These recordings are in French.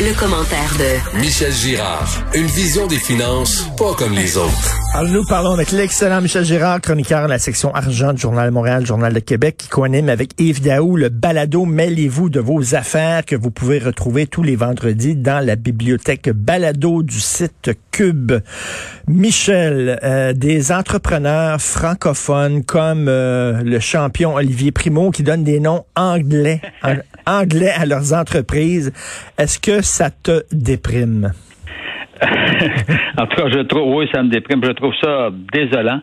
Le, commentaire de Michel Girard. Une vision des finances pas comme les autres. Alors nous parlons avec l'excellent Michel Girard, chroniqueur de la section argent du Journal de Montréal, Journal de Québec, qui coanime avec Yves Daou le balado Mêlez-vous de vos affaires que vous pouvez retrouver tous les vendredis dans la bibliothèque balado du site Cube. Michel, euh, des entrepreneurs francophones comme euh, le champion Olivier Primo qui donne des noms anglais, anglais à leurs entreprises. Est-ce que ça te déprime? en tout cas, je trouve, oui, ça me déprime. Je trouve ça désolant.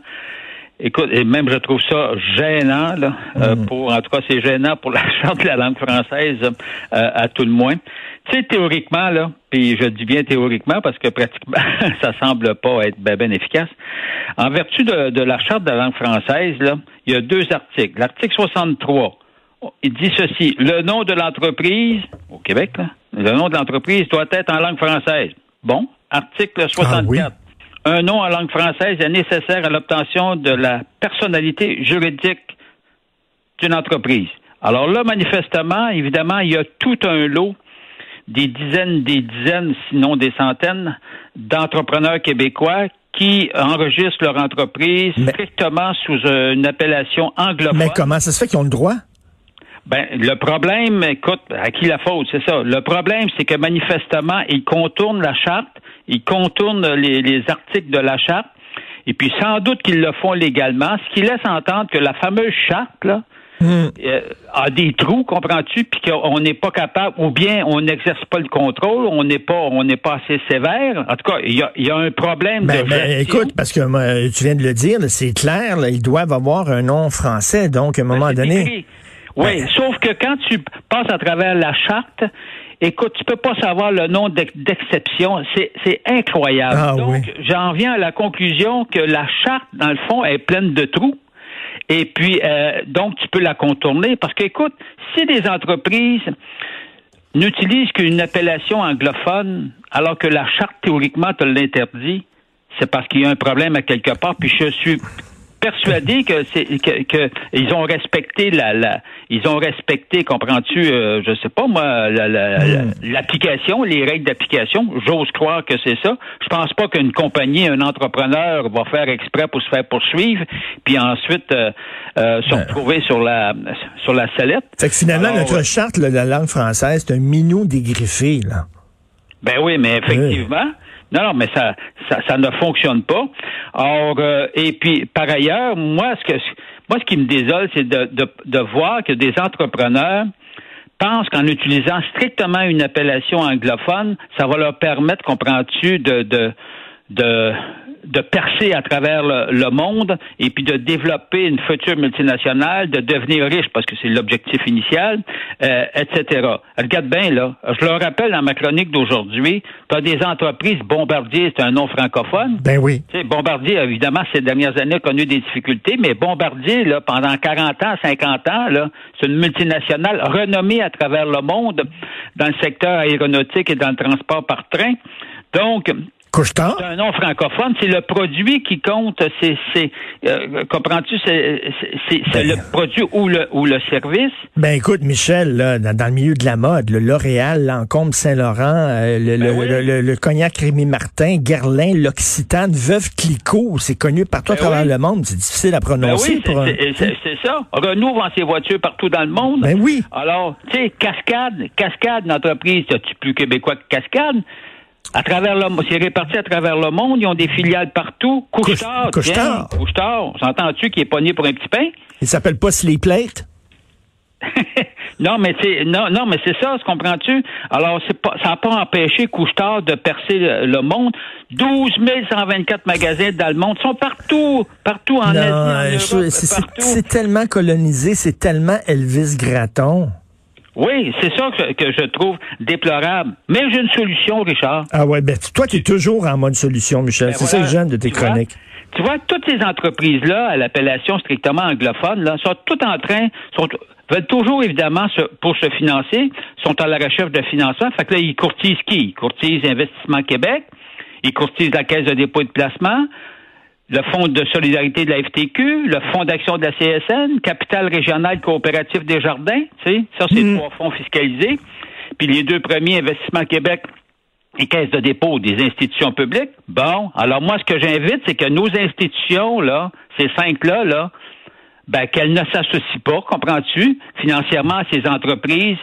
Écoute, et même je trouve ça gênant, là, euh, mm. pour, en tout cas, c'est gênant pour la charte de la langue française, euh, à tout le moins. Tu sais, théoriquement, là, puis je dis bien théoriquement parce que pratiquement, ça semble pas être bien ben efficace. En vertu de, de, la charte de la langue française, là, il y a deux articles. L'article 63, il dit ceci. Le nom de l'entreprise, au Québec, là, le nom de l'entreprise doit être en langue française. Bon, article 64. Ah Un nom en langue française est nécessaire à l'obtention de la personnalité juridique d'une entreprise. Alors là, manifestement, évidemment, il y a tout un lot, des dizaines, des dizaines, sinon des centaines, d'entrepreneurs québécois qui enregistrent leur entreprise strictement sous une appellation anglophone. Mais comment ça se fait qu'ils ont le droit? Ben, le problème, écoute, à qui la faute, c'est ça. Le problème, c'est que manifestement, ils contournent la charte, ils contournent les, articles de la charte, et puis sans doute qu'ils le font légalement, ce qui laisse entendre que la fameuse charte, là, hmm. euh, a des trous, comprends-tu, puis qu'on n'est pas capable, ou bien on n'exerce pas le contrôle, on n'est pas, on n'est pas assez sévère. En tout cas, il y a, un problème ben, de ben, écoute, parce que tu viens de le dire, c'est clair, ils doivent avoir un nom français, donc à un moment ben, donné. Oui, sauf que quand tu passes à travers la charte, écoute, tu peux pas savoir le nom d'exception. C'est incroyable. Ah, Donc, j'en viens à la conclusion que la charte, dans le fond, est pleine de trous. Et puis, euh, donc, tu peux la contourner parce qu'écoute, si des entreprises n'utilisent qu'une appellation anglophone, alors que la charte, théoriquement, te l'interdit, c'est parce qu'il y a un problème à quelque part. Puis je suis persuadé que c'est que, ils ont respecté la, la ils ont respecté comprends-tu euh, je sais pas moi hmm. l'application la, les règles d'application. J'ose croire que c'est ça. Je pense pas qu'une compagnie un entrepreneur va faire exprès pour se faire poursuivre puis ensuite euh, euh se ben. retrouver sur la sur la sellette. Fait que finalement notre charte de la langue française c'est un minou dégriffé là. Ben oui mais effectivement non, non, mais ça, ça, ça ne fonctionne pas. Or, euh, et puis, par ailleurs, moi, ce que, moi, ce qui me désole, c'est de, de, de voir que des entrepreneurs pensent qu'en utilisant strictement une appellation anglophone, ça va leur permettre, comprends-tu, de, de, de de percer à travers le, monde et puis de développer une future multinationale, de devenir riche parce que c'est l'objectif initial, euh, etc. Regarde bien là, je le rappelle dans ma chronique d'aujourd'hui, tu as des entreprises, Bombardier, c'est un nom francophone. Ben oui. sais, Bombardier, évidemment, ces dernières années a connu des difficultés, mais Bombardier, là, pendant 40 ans, 50 ans, là, c'est une multinationale renommée à travers le monde dans le secteur aéronautique et dans le transport par train. Donc, c'est un nom francophone, c'est le produit qui compte. C'est, c'est euh, comprends-tu, c'est, c'est, c'est le ben. produit ou le ou le service? Ben écoute, Michel, là, dans, le milieu de la mode, le L'Oréal, Lancôme, Saint-Laurent, euh, le, ben le, le, cognac Rémy Martin, Guerlain, l'Occitane, Veuve Clicquot, c'est connu partout à ben travers le monde. C'est difficile à prononcer. Ben oui, c'est, c'est, ça. Renault vend ses voitures partout dans le monde. Ben oui. Alors, tu sais, Cascade, Cascade, l'entreprise, tu plus québécois que Cascade? À travers le c'est réparti à travers le monde. Ils ont des filiales partout. Couchetard, Couchetard. Couchetard. S'entends-tu qui est pogné pour un petit pain? Il s'appelle pas Sleeplate? non, mais c'est non, non, mais c'est ça, comprends-tu? Alors, c'est pas, ça n'a pas empêché Couchetard de percer le, monde. 12 124 magasins dans le monde sont partout, partout en Asie, C'est tellement colonisé, c'est tellement Elvis Gratton. Oui, c'est ça que, je trouve déplorable. Mais j'ai une solution, Richard. Ah ouais, ben toi, tu es toujours en mode solution, Michel. Ben c'est ça le j'aime de tes chroniques. tu vois, toutes ces entreprises-là, à l'appellation strictement anglophone, là, sont toutes en train, sont, veulent toujours, évidemment, pour se financer, sont à la recherche de financement. Fait que là, ils courtisent qui? Ils courtisent Investissement Québec, ils courtisent la Caisse de dépôt et de placement, le Fonds de solidarité de la FTQ, le Fonds d'action de la CSN, Capital régional coopératif des jardins, tu sais, ça c'est mm. trois fonds fiscalisés. puis les deux premiers, Investissement Québec et Caisse de dépôt des institutions publiques. Bon, alors moi, ce que j'invite, c'est que nos institutions, là, ces cinq-là, là, ben, qu'elles ne s'associent pas, comprends-tu, financièrement à ces entreprises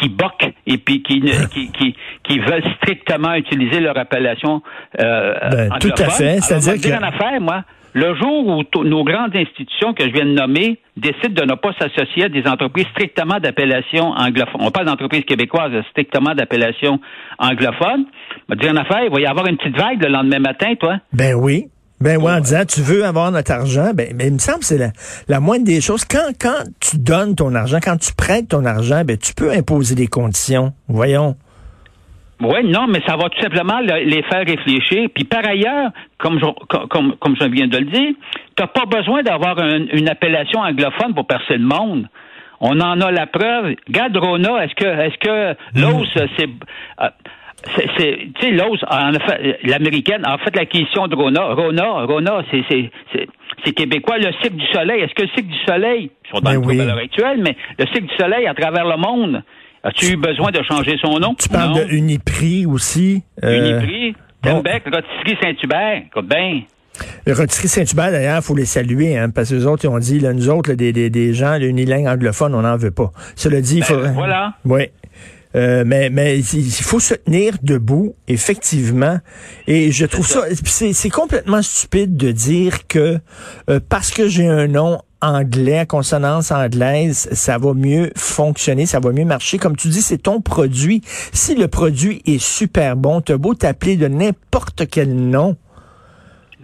qui boquent et puis qui, qui, qui, qui, veulent strictement utiliser leur appellation euh, ben, Tout à fait. C'est-à-dire que... en affaire, moi, le jour où nos grandes institutions que je viens de nommer décident de ne pas s'associer à des entreprises strictement d'appellation anglophone, on parle d'entreprises québécoises strictement d'appellation anglophone, me dire en affaire, il va y avoir une petite vague le lendemain matin, toi. Ben oui. Ben oui, en disant tu veux avoir notre argent, ben, il me semble que c'est la, la, moindre des choses. Quand, quand tu donnes ton argent, quand tu prêtes ton argent, ben tu peux imposer des conditions. Voyons. Oui, non, mais ça va tout simplement les faire réfléchir. Puis par ailleurs, comme je, comme, comme je viens de le dire, tu n'as pas besoin d'avoir une appellation anglophone pour percer le monde. On en a la preuve. Regarde Rona, est-ce que est-ce que l'os, mm. c'est euh, c'est, tu sais, en fait, l'américaine, en fait, la question de Rona, Rona, Rona, c'est, c'est, c'est, québécois. Le cycle du soleil, est-ce que le cycle du soleil, ils sont dans ben le à l'heure actuelle, mais le cycle du soleil à travers le monde, as-tu eu besoin de changer son nom? Tu parles de Uniprix aussi. Euh... Uniprix, Tembec, Rotisserie Saint-Hubert, écoute bien. Rotisserie Saint-Hubert, d'ailleurs, il faut les saluer, hein, parce que les autres, ils ont dit, là, nous autres, des, des, des gens, unilingues anglophones, on n'en veut pas. Cela dit, il ben, faudrait... Voilà. Oui. Euh, mais mais il faut se tenir debout, effectivement. Et je trouve ça, c'est complètement stupide de dire que euh, parce que j'ai un nom anglais, consonance anglaise, ça va mieux fonctionner, ça va mieux marcher. Comme tu dis, c'est ton produit. Si le produit est super bon, t'as beau t'appeler de n'importe quel nom,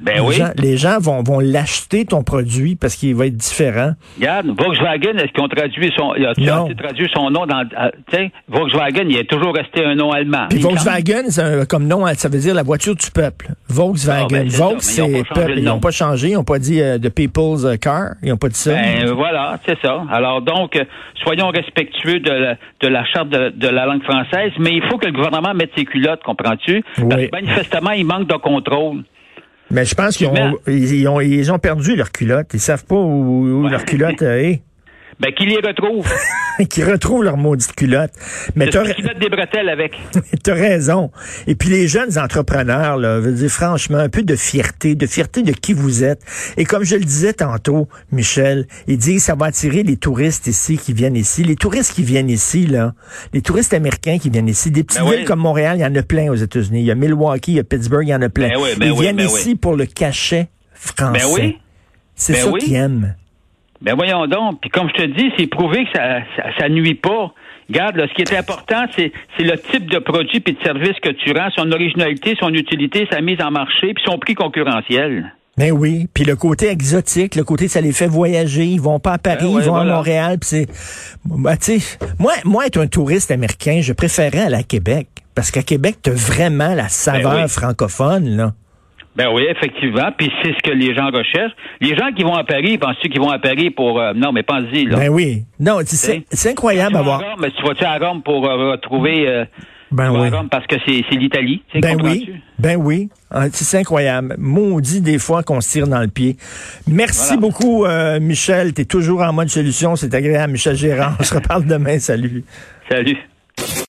ben les oui. Gens, les gens vont, vont l'acheter ton produit parce qu'il va être différent. Regarde, Volkswagen, est-ce qu'ils ont traduit son, a traduit son nom dans, euh, tu sais, Volkswagen, il est toujours resté un nom allemand. Puis Volkswagen, comme nom, ça veut dire la voiture du peuple. Volkswagen. Ah, ben, Volks, c'est peuple. Ils n'ont pas changé, ils n'ont pas dit euh, the people's euh, car, ils n'ont pas dit ça. Ben, voilà, c'est ça. Alors donc, soyons respectueux de la, de la charte de, de, la langue française, mais il faut que le gouvernement mette ses culottes, comprends-tu? Parce que manifestement, il manque de contrôle. Mais je pense qu'ils ont, ils ont, ils ont perdu leur culotte. Ils savent pas où, leur culotte est. Ben, qu'ils les retrouvent. qu'ils retrouvent leur maudite culotte. Mais tu des bretelles avec. t'as raison. Et puis les jeunes entrepreneurs, là, veux dire franchement, un peu de fierté, de fierté de qui vous êtes. Et comme je le disais tantôt, Michel, il dit ça va attirer les touristes ici qui viennent ici. Les touristes qui viennent ici, là, les touristes américains qui viennent ici. Des petites ben villes comme Montréal, il y en a plein aux États-Unis. Il y a Milwaukee, il y a Pittsburgh, il y en a plein. Ben ben Ils viennent ici pour le cachet français. C'est ça qu'ils aiment. Ben voyons donc. Puis comme je te dis, c'est prouvé que ça, ça, nuit pas. Regarde, ce qui est important, c'est, le type de produit et de service que tu rends, son originalité, son utilité, sa mise en marché, puis son prix concurrentiel. Ben oui, puis le côté exotique, le côté ça les fait voyager, ils vont pas à Paris, ben ils vont à Montréal, puis c'est ben, tu sais, moi moi être un touriste américain, je préférerais aller à Québec parce qu'à Québec tu as vraiment la saveur ben francophone là. Ben oui, effectivement. Puis c'est ce que les gens recherchent. Les gens qui vont à Paris, pensent-tu qu'ils vont à Paris pour... Euh, non, mais pense-y. Là. Ben oui. Non, c'est incroyable à voir. mais tu vas-tu à Rome pour euh, retrouver... Euh, ben oui. Rome parce que c'est l'Italie. Ben oui. Ben oui. Ah, c'est incroyable. Maudit des fois qu'on se tire dans le pied. Merci beaucoup, Michel. Tu es toujours en mode solution. C'est agréable. Michel Gérard. On se reparle demain. Salut. Salut.